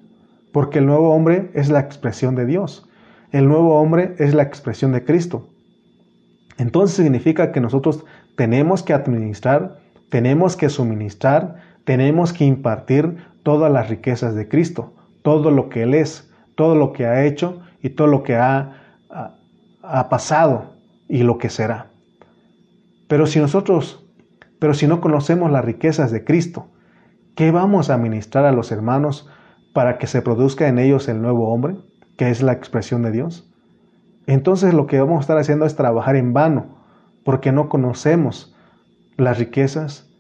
porque el nuevo hombre es la expresión de Dios. El nuevo hombre es la expresión de Cristo. Entonces significa que nosotros tenemos que administrar, tenemos que suministrar, tenemos que impartir todas las riquezas de Cristo, todo lo que Él es, todo lo que ha hecho y todo lo que ha, ha, pasado y lo que será. Pero si nosotros, pero si no conocemos las riquezas de Cristo, ¿qué vamos a ministrar a los hermanos para que se produzca en ellos el nuevo hombre, que es la expresión de Dios, entonces lo que vamos a estar haciendo es trabajar en vano, porque no conocemos las riquezas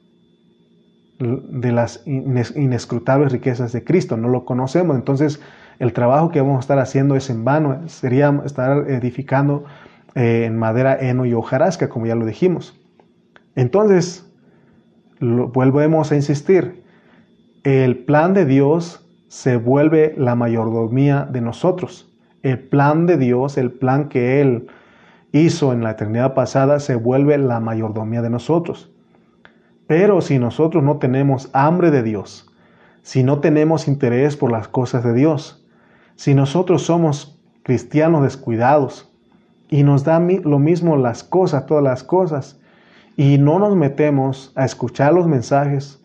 de las inescrutables riquezas de Cristo, no lo conocemos, entonces el trabajo que vamos a estar haciendo es en vano, sería estar edificando eh, en madera, heno y hojarasca, como ya lo dijimos. Entonces, volvemos a insistir, el plan de Dios se vuelve la mayordomía de nosotros. El plan de Dios, el plan que Él hizo en la eternidad pasada, se vuelve la mayordomía de nosotros. Pero si nosotros no tenemos hambre de Dios, si no tenemos interés por las cosas de Dios, si nosotros somos cristianos descuidados y nos dan lo mismo las cosas, todas las cosas, y no nos metemos a escuchar los mensajes,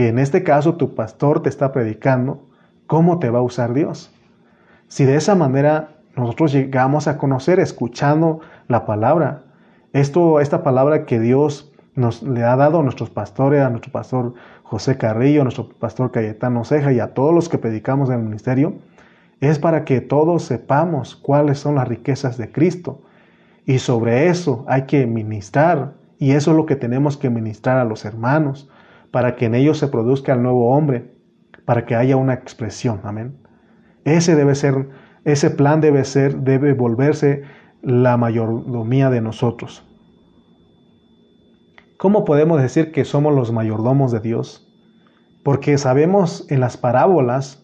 que en este caso tu pastor te está predicando, ¿cómo te va a usar Dios? Si de esa manera nosotros llegamos a conocer escuchando la palabra, esto, esta palabra que Dios nos le ha dado a nuestros pastores, a nuestro pastor José Carrillo, a nuestro pastor Cayetano Ceja y a todos los que predicamos en el ministerio, es para que todos sepamos cuáles son las riquezas de Cristo. Y sobre eso hay que ministrar, y eso es lo que tenemos que ministrar a los hermanos, para que en ellos se produzca el nuevo hombre, para que haya una expresión. Amén. Ese debe ser, ese plan debe ser, debe volverse la mayordomía de nosotros. ¿Cómo podemos decir que somos los mayordomos de Dios? Porque sabemos en las parábolas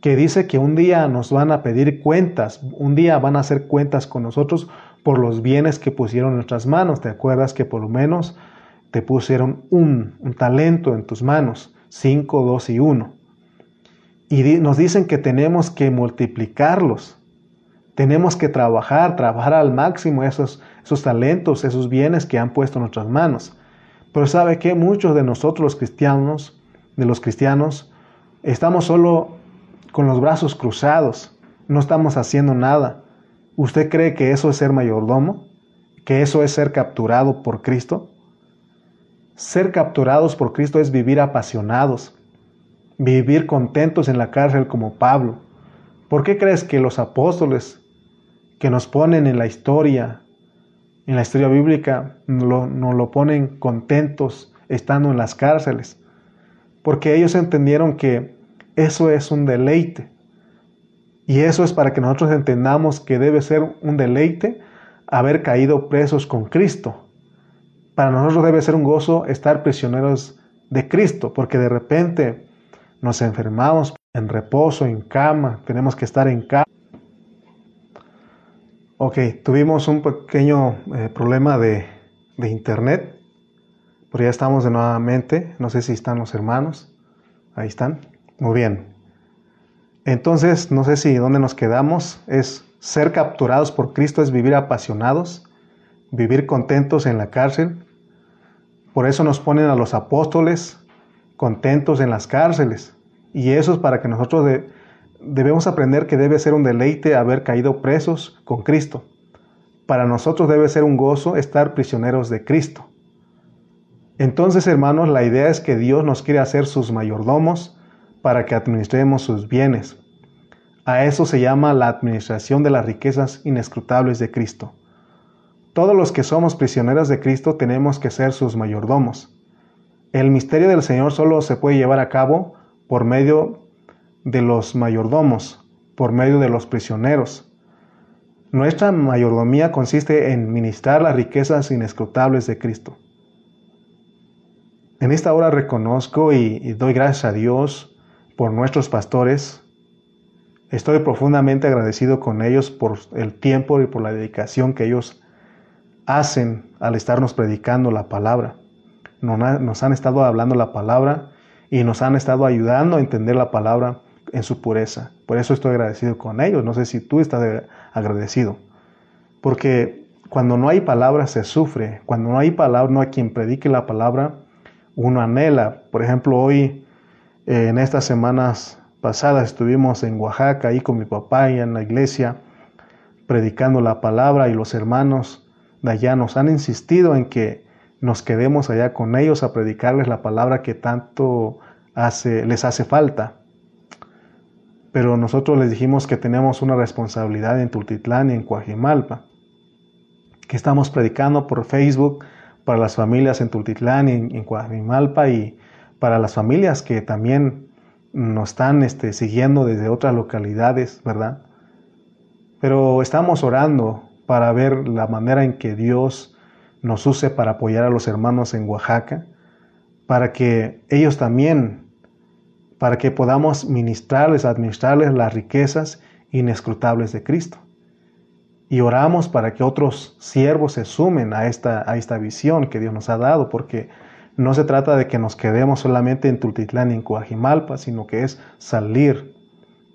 que dice que un día nos van a pedir cuentas, un día van a hacer cuentas con nosotros por los bienes que pusieron en nuestras manos. ¿Te acuerdas que por lo menos te pusieron un, talento en tus manos? 5, 2 y 1. Y nos dicen que tenemos que multiplicarlos. Tenemos que trabajar, trabajar al máximo esos, esos talentos, esos bienes que han puesto en nuestras manos. Pero sabe que muchos de nosotros los cristianos, de los cristianos, estamos solo con los brazos cruzados, no estamos haciendo nada. ¿Usted cree que eso es ser mayordomo? ¿Que eso es ser capturado por Cristo? Ser capturados por Cristo es vivir apasionados, vivir contentos en la cárcel como Pablo. ¿Por qué crees que los apóstoles que nos ponen en la historia, en la historia bíblica, nos lo, lo ponen contentos estando en las cárceles? Porque ellos entendieron que eso es un deleite. Y eso es para que nosotros entendamos que debe ser un deleite haber caído presos con Cristo. Para nosotros debe ser un gozo estar prisioneros de Cristo, porque de repente nos enfermamos en reposo, en cama, tenemos que estar en cama. Ok, tuvimos un pequeño eh, problema de, de internet, pero ya estamos de nuevamente. No sé si están los hermanos. Ahí están. Muy bien. Entonces, no sé si dónde nos quedamos. Es ser capturados por Cristo, es vivir apasionados, vivir contentos en la cárcel. Por eso nos ponen a los apóstoles contentos en las cárceles. Y eso es para que nosotros debemos aprender que debe ser un deleite haber caído presos con Cristo. Para nosotros debe ser un gozo estar prisioneros de Cristo. Entonces, hermanos, la idea es que Dios nos quiere hacer sus mayordomos para que administremos sus bienes. A eso se llama la administración de las riquezas inescrutables de Cristo. Todos los que somos prisioneros de Cristo tenemos que ser sus mayordomos. El misterio del Señor solo se puede llevar a cabo por medio de los mayordomos, por medio de los prisioneros. Nuestra mayordomía consiste en ministrar las riquezas inescrutables de Cristo. En esta hora reconozco y, doy gracias a Dios por nuestros pastores. Estoy profundamente agradecido con ellos por el tiempo y por la dedicación que ellos hacen al estarnos predicando la palabra. Nos han estado hablando la palabra y nos han estado ayudando a entender la palabra en su pureza. Por eso estoy agradecido con ellos. No sé si tú estás agradecido. Porque cuando no hay palabra se sufre. Cuando no hay palabra, no hay quien predique la palabra, uno anhela. Por ejemplo, hoy, eh, en estas semanas pasadas, estuvimos en Oaxaca, ahí con mi papá y en la iglesia, predicando la palabra y los hermanos de allá nos han insistido en que nos quedemos allá con ellos a predicarles la palabra que tanto les hace falta. Pero nosotros les dijimos que tenemos una responsabilidad en Tultitlán y en Coajimalpa, que estamos predicando por Facebook para las familias en Tultitlán y en, Coajimalpa y para las familias que también nos están este, siguiendo desde otras localidades, ¿verdad? Pero estamos orando para ver la manera en que Dios nos use para apoyar a los hermanos en Oaxaca, para que ellos también, para que podamos ministrarles, administrarles las riquezas inescrutables de Cristo. Y oramos para que otros siervos se sumen a esta, a esta visión que Dios nos ha dado, porque no se trata de que nos quedemos solamente en Tultitlán y en Coajimalpa, sino que es salir.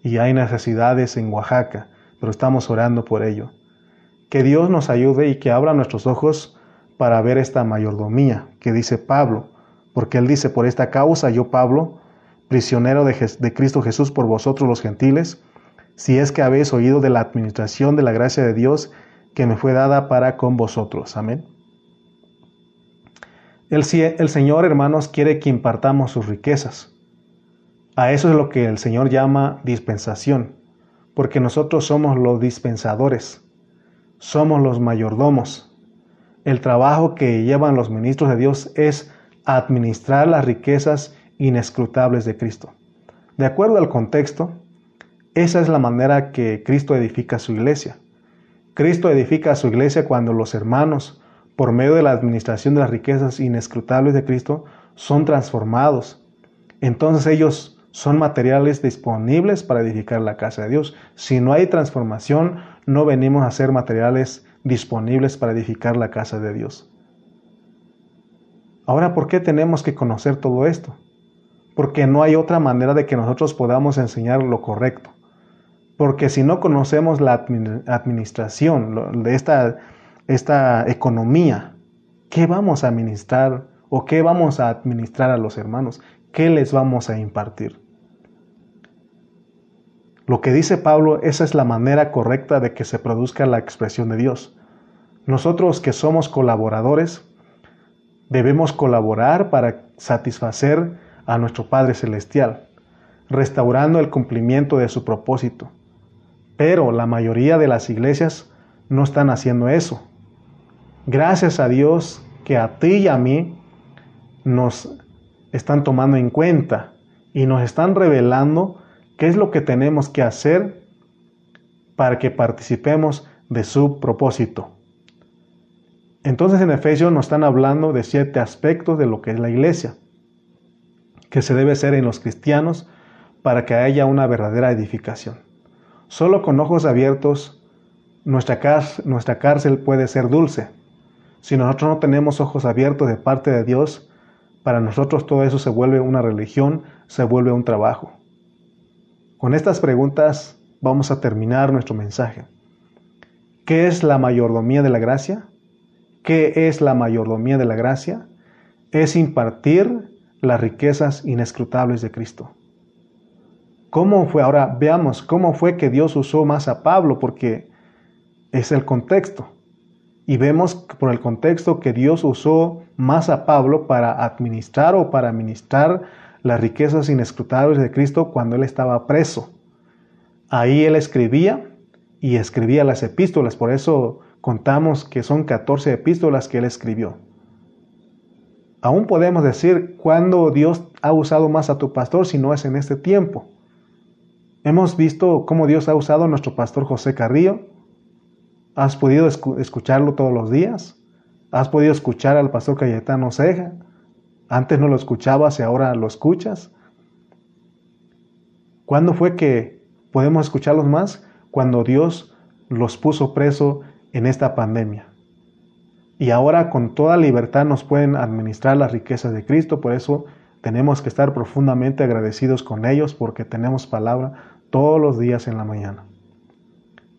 Y hay necesidades en Oaxaca, pero estamos orando por ello. Que Dios nos ayude y que abra nuestros ojos para ver esta mayordomía que dice Pablo, porque él dice, por esta causa yo Pablo, prisionero de, Cristo Jesús por vosotros los gentiles, si es que habéis oído de la administración de la gracia de Dios que me fue dada para con vosotros. Amén. El Señor, hermanos, quiere que impartamos sus riquezas. A eso es lo que el Señor llama dispensación, porque nosotros somos los dispensadores, somos los mayordomos, el trabajo que llevan los ministros de Dios es administrar las riquezas inescrutables de Cristo. De acuerdo al contexto, esa es la manera que Cristo edifica su iglesia. Cristo edifica su iglesia cuando los hermanos, por medio de la administración de las riquezas inescrutables de Cristo, son transformados. Entonces ellos son materiales disponibles para edificar la casa de Dios. Si no hay transformación, no venimos a ser materiales disponibles para edificar la casa de Dios. Ahora, ¿por qué tenemos que conocer todo esto? Porque no hay otra manera de que nosotros podamos enseñar lo correcto. Porque si no conocemos la administración de esta, esta economía, ¿qué vamos a administrar o qué vamos a administrar a los hermanos? ¿Qué les vamos a impartir? Lo que dice Pablo, esa es la manera correcta de que se produzca la expresión de Dios. Nosotros que somos colaboradores, debemos colaborar para satisfacer a nuestro Padre Celestial, restaurando el cumplimiento de su propósito. Pero la mayoría de las iglesias no están haciendo eso. Gracias a Dios que a ti y a mí nos están tomando en cuenta y nos están revelando qué es lo que tenemos que hacer para que participemos de su propósito. Entonces en Efesios nos están hablando de siete aspectos de lo que es la iglesia, que se debe ser en los cristianos para que haya una verdadera edificación. Solo con ojos abiertos nuestra, nuestra cárcel puede ser dulce. Si nosotros no tenemos ojos abiertos de parte de Dios, para nosotros todo eso se vuelve una religión, se vuelve un trabajo. Con estas preguntas vamos a terminar nuestro mensaje. ¿Qué es la mayordomía de la gracia? ¿Qué es la mayordomía de la gracia? Es impartir las riquezas inescrutables de Cristo. ¿Cómo fue? Ahora veamos cómo fue que Dios usó más a Pablo, porque es el contexto. Y vemos por el contexto que Dios usó más a Pablo para administrar o para ministrar las riquezas inescrutables de Cristo cuando él estaba preso. Ahí él escribía y escribía las epístolas, por eso contamos que son 14 epístolas que él escribió. Aún podemos decir cuándo Dios ha usado más a tu pastor si no es en este tiempo. Hemos visto cómo Dios ha usado a nuestro pastor José Carrillo. ¿Has podido escucharlo todos los días? ¿Has podido escuchar al pastor Cayetano Ceja? Antes no lo escuchabas y ahora lo escuchas. ¿Cuándo fue que podemos escucharlos más? Cuando Dios los puso preso en esta pandemia. Y ahora con toda libertad nos pueden administrar las riquezas de Cristo, por eso tenemos que estar profundamente agradecidos con ellos porque tenemos palabra todos los días en la mañana.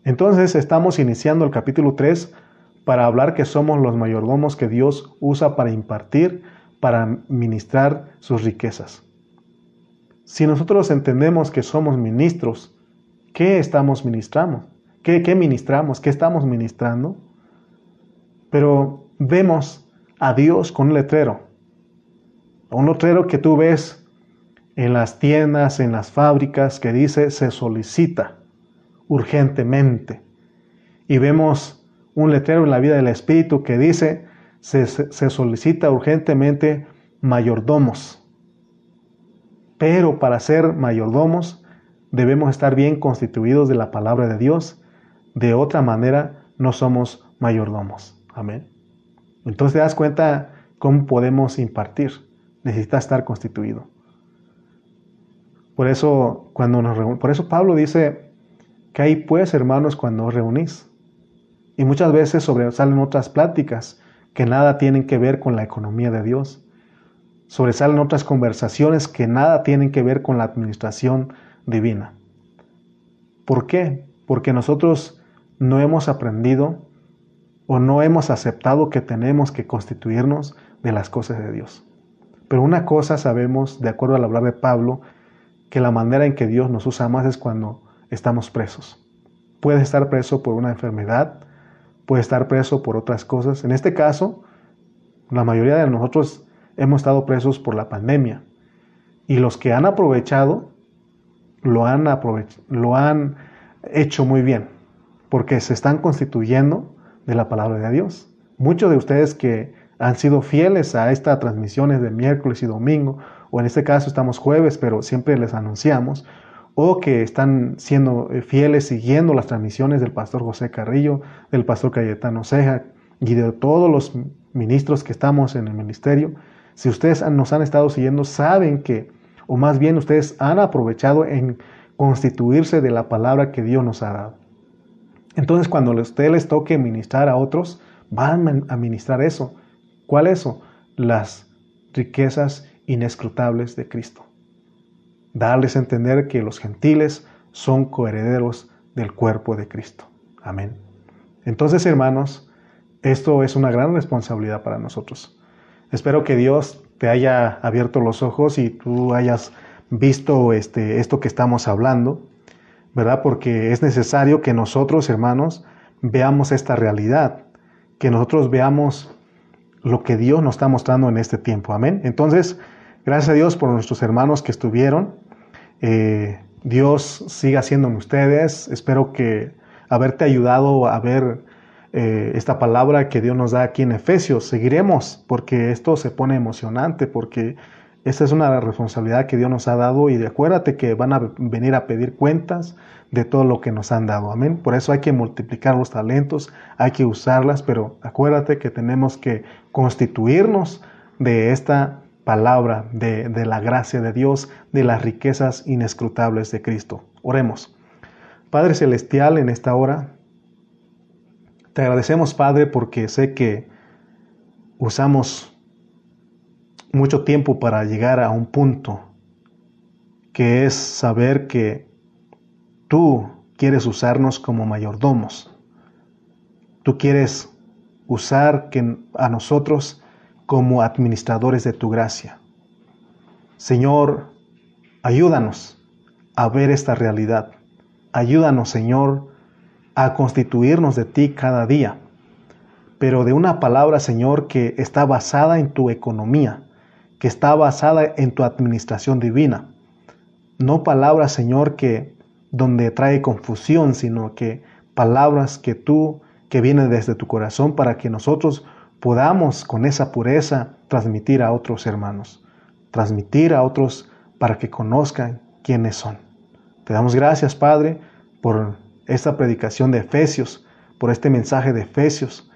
Entonces estamos iniciando el capítulo 3 para hablar que somos los mayordomos que Dios usa para impartir, para ministrar sus riquezas. Si nosotros entendemos que somos ministros, ¿qué estamos ministrando? ¿Qué, qué ministramos? ¿Qué estamos ministrando? Pero vemos a Dios con un letrero. Un letrero que tú ves en las tiendas, en las fábricas, que dice se solicita urgentemente. Y vemos un letrero en la vida del Espíritu que dice se, solicita urgentemente mayordomos. Pero para ser mayordomos debemos estar bien constituidos de la palabra de Dios de otra manera no somos mayordomos. Amén. Entonces te das cuenta cómo podemos impartir. Necesita estar constituido. Por eso, cuando nos por eso Pablo dice que hay pues, hermanos, cuando os reunís. Y muchas veces sobresalen otras pláticas que nada tienen que ver con la economía de Dios. Sobresalen otras conversaciones que nada tienen que ver con la administración divina. ¿Por qué? Porque nosotros no hemos aprendido o no hemos aceptado que tenemos que constituirnos de las cosas de Dios. Pero una cosa sabemos, de acuerdo al hablar de Pablo, que la manera en que Dios nos usa más es cuando estamos presos. Puedes estar preso por una enfermedad, puedes estar preso por otras cosas. En este caso, la mayoría de nosotros hemos estado presos por la pandemia. Y los que han aprovechado, lo han, lo han hecho muy bien porque se están constituyendo de la palabra de Dios. Muchos de ustedes que han sido fieles a estas transmisiones de miércoles y domingo, o en este caso estamos jueves, pero siempre les anunciamos, o que están siendo eh, fieles siguiendo las transmisiones del pastor José Carrillo, del pastor Cayetano Ceja y de todos los ministros que estamos en el ministerio, si ustedes nos han estado siguiendo, saben que o más bien ustedes han aprovechado en constituirse de la palabra que Dios nos ha dado. Entonces cuando a ustedes les toque ministrar a otros, van a ministrar eso. ¿Cuál eso? Las riquezas inescrutables de Cristo. Darles a entender que los gentiles son coherederos del cuerpo de Cristo. Amén. Entonces, hermanos, esto es una gran responsabilidad para nosotros. Espero que Dios te haya abierto los ojos y tú hayas visto este, esto que estamos hablando, ¿verdad? Porque es necesario que nosotros, hermanos, veamos esta realidad, que nosotros veamos lo que Dios nos está mostrando en este tiempo. Amén. Entonces, gracias a Dios por nuestros hermanos que estuvieron. Eh, Dios siga siendo en ustedes. Espero que haberte ayudado a ver eh, esta palabra que Dios nos da aquí en Efesios. Seguiremos porque esto se pone emocionante, porque esta es una responsabilidad que Dios nos ha dado y acuérdate que van a venir a pedir cuentas de todo lo que nos han dado. Amén. Por eso hay que multiplicar los talentos, hay que usarlas, pero acuérdate que tenemos que constituirnos de esta palabra, de, de la gracia de Dios, de las riquezas inescrutables de Cristo. Oremos. Padre Celestial, en esta hora, te agradecemos, Padre, porque sé que usamos mucho tiempo para llegar a un punto que es saber que tú quieres usarnos como mayordomos. Tú quieres usar que a nosotros como administradores de tu gracia. Señor, ayúdanos a ver esta realidad. Ayúdanos, Señor, a constituirnos de ti cada día, pero de una palabra, Señor, que está basada en tu economía, que está basada en tu administración divina. No palabras, Señor, que donde trae confusión, sino que palabras que tú, que vienen desde tu corazón para que nosotros podamos con esa pureza transmitir a otros hermanos, transmitir a otros para que conozcan quiénes son. Te damos gracias, Padre, por esta predicación de Efesios, por este mensaje de Efesios,